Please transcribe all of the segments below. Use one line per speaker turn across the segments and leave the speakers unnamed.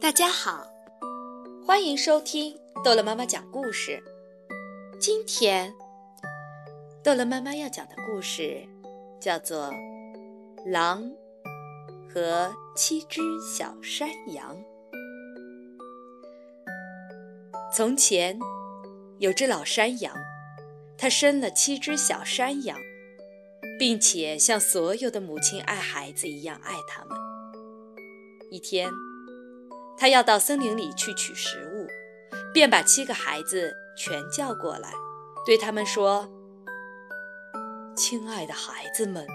大家好，欢迎收听逗乐妈妈讲故事。今天，逗乐妈妈要讲的故事叫做《狼和七只小山羊》。从前，有只老山羊，它生了七只小山羊，并且像所有的母亲爱孩子一样爱它们。一天，他要到森林里去取食物，便把七个孩子全叫过来，对他们说：“亲爱的孩子们，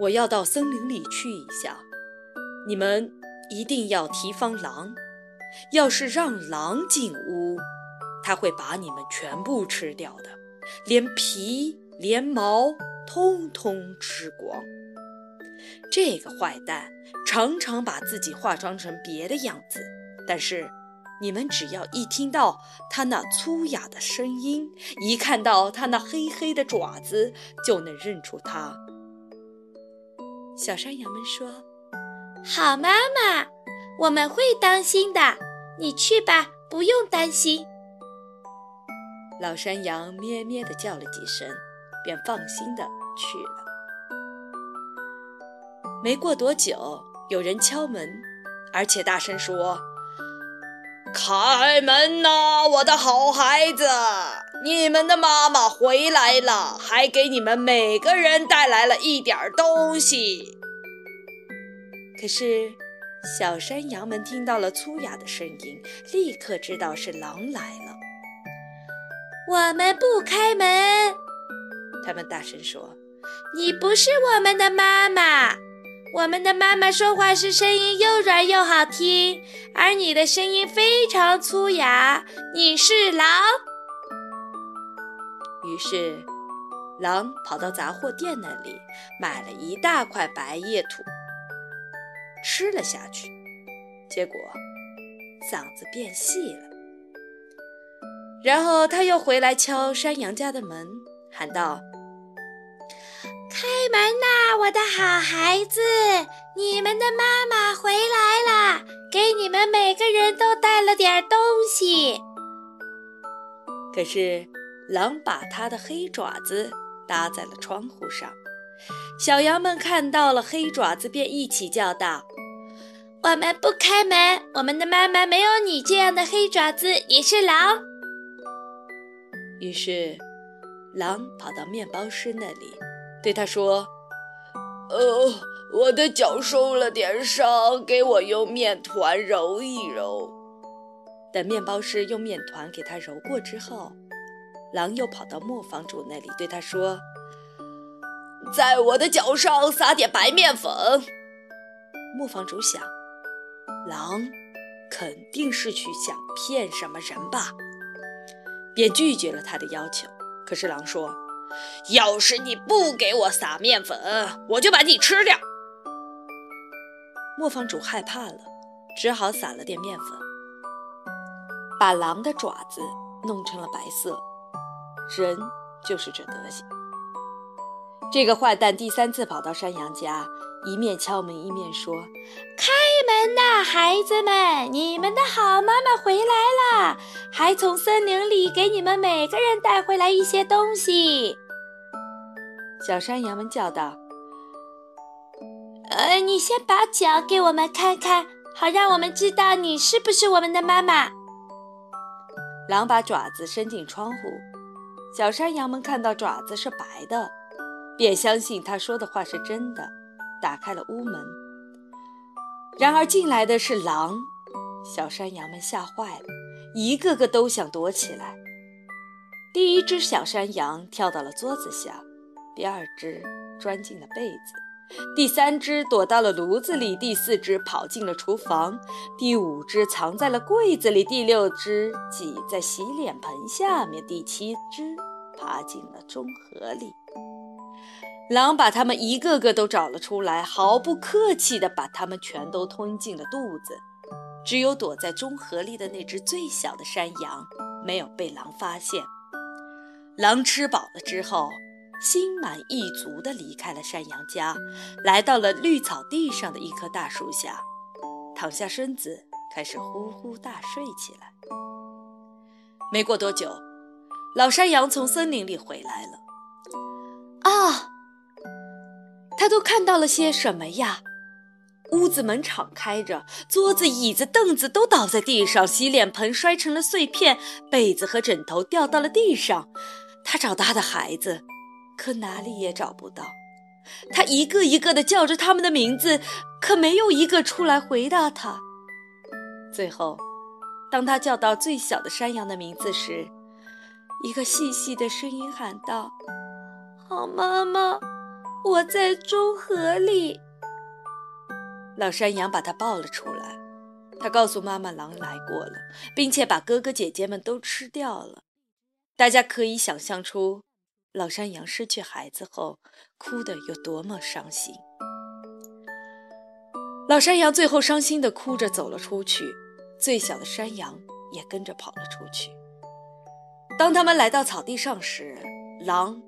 我要到森林里去一下，你们一定要提防狼。要是让狼进屋，他会把你们全部吃掉的，连皮连毛通通吃光。”这个坏蛋常常把自己化妆成别的样子，但是你们只要一听到他那粗哑的声音，一看到他那黑黑的爪子，就能认出他。小山羊们说：“
好，妈妈，我们会当心的。你去吧，不用担心。”
老山羊咩咩地叫了几声，便放心地去了。没过多久，有人敲门，而且大声说：“开门呐，我的好孩子！你们的妈妈回来了，还给你们每个人带来了一点东西。”可是，小山羊们听到了粗哑的声音，立刻知道是狼来了。
我们不开门，
他们大声说：“
你不是我们的妈妈。”我们的妈妈说话时声音又软又好听，而你的声音非常粗哑。你是狼。
于是，狼跑到杂货店那里买了一大块白叶土，吃了下去，结果嗓子变细了。然后他又回来敲山羊家的门，喊道。
开门呐，我的好孩子！你们的妈妈回来了，给你们每个人都带了点东西。
可是，狼把他的黑爪子搭在了窗户上，小羊们看到了黑爪子，便一起叫道：“
我们不开门！我们的妈妈没有你这样的黑爪子，你是狼。”
于是，狼跑到面包师那里。对他说：“呃，我的脚受了点伤，给我用面团揉一揉。”等面包师用面团给他揉过之后，狼又跑到磨坊主那里对他说：“在我的脚上撒点白面粉。”磨坊主想，狼肯定是去想骗什么人吧，便拒绝了他的要求。可是狼说。要是你不给我撒面粉，我就把你吃掉。磨坊主害怕了，只好撒了点面粉，把狼的爪子弄成了白色。人就是这德行。这个坏蛋第三次跑到山羊家，一面敲门一面说：“
开门呐，孩子们！你们的好妈妈回来了，还从森林里给你们每个人带回来一些东西。”
小山羊们叫道：“
呃，你先把脚给我们看看，好让我们知道你是不是我们的妈妈。”
狼把爪子伸进窗户，小山羊们看到爪子是白的，便相信他说的话是真的，打开了屋门。然而进来的是狼，小山羊们吓坏了，一个个都想躲起来。第一只小山羊跳到了桌子下。第二只钻进了被子，第三只躲到了炉子里，第四只跑进了厨房，第五只藏在了柜子里，第六只挤在洗脸盆下面，第七只爬进了中盒里。狼把它们一个个都找了出来，毫不客气地把它们全都吞进了肚子。只有躲在中河里的那只最小的山羊没有被狼发现。狼吃饱了之后。心满意足地离开了山羊家，来到了绿草地上的一棵大树下，躺下身子开始呼呼大睡起来。没过多久，老山羊从森林里回来了。啊，他都看到了些什么呀？屋子门敞开着，桌子、椅子、凳子都倒在地上，洗脸盆摔成了碎片，被子和枕头掉到了地上。他找他的孩子，可哪里也找不到。他一个一个地叫着他们的名字，可没有一个出来回答他。最后，当他叫到最小的山羊的名字时，一个细细的声音喊道：“
好妈妈，我在中河里。”
老山羊把它抱了出来，他告诉妈妈狼来过了，并且把哥哥姐姐们都吃掉了。大家可以想象出老山羊失去孩子后哭得有多么伤心。老山羊最后伤心地哭着走了出去，最小的山羊也跟着跑了出去。当他们来到草地上时，狼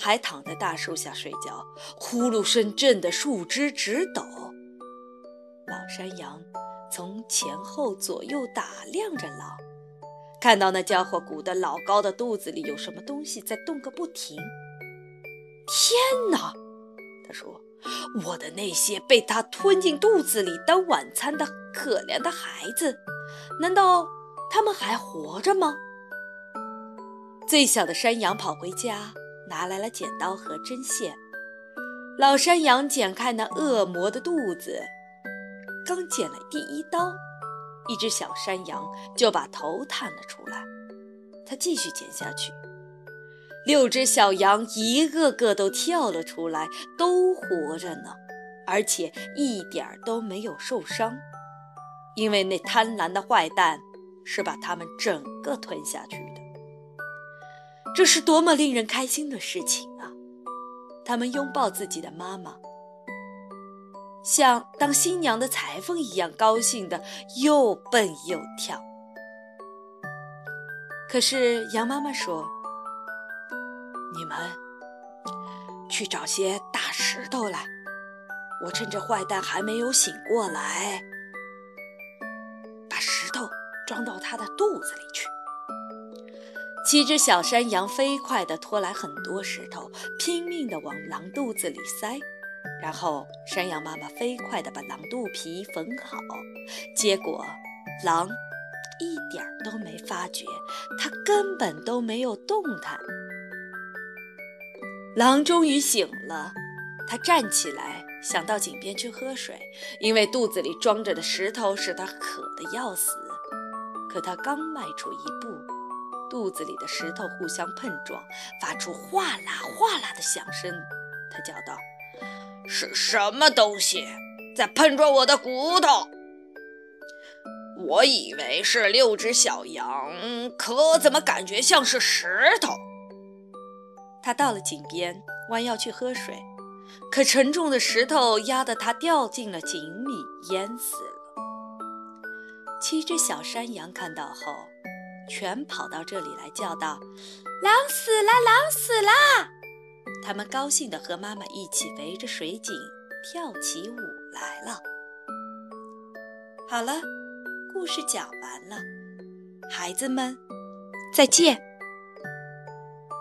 还躺在大树下睡觉，呼噜声震得树枝直抖。老山羊从前后左右打量着狼，看到那家伙鼓得老高的肚子里有什么东西在动个不停。天哪！他说：“我的那些被他吞进肚子里当晚餐的可怜的孩子，难道他们还活着吗？”最小的山羊跑回家，拿来了剪刀和针线。老山羊剪开那恶魔的肚子。刚剪了第一刀，一只小山羊就把头探了出来。他继续剪下去，六只小羊一个个都跳了出来，都活着呢，而且一点儿都没有受伤，因为那贪婪的坏蛋是把它们整个吞下去。这是多么令人开心的事情啊！他们拥抱自己的妈妈。像当新娘的裁缝一样高兴的又蹦又跳。可是羊妈妈说：“你们去找些大石头来，我趁着坏蛋还没有醒过来，把石头装到他的肚子里去。”七只小山羊飞快地拖来很多石头，拼命地往狼肚子里塞。然后，山羊妈妈飞快地把狼肚皮缝好，结果狼一点都没发觉，它根本都没有动弹。狼终于醒了，它站起来，想到井边去喝水，因为肚子里装着的石头使它渴得要死。可它刚迈出一步，肚子里的石头互相碰撞，发出哗啦哗啦的响声。它叫道。是什么东西在碰撞我的骨头？我以为是六只小羊，可怎么感觉像是石头？他到了井边，弯腰去喝水，可沉重的石头压得他掉进了井里，淹死了。七只小山羊看到后，全跑到这里来，叫道：“
狼死了！狼死了！”
他们高兴地和妈妈一起围着水井跳起舞来了。好了，故事讲完了，孩子们，再见。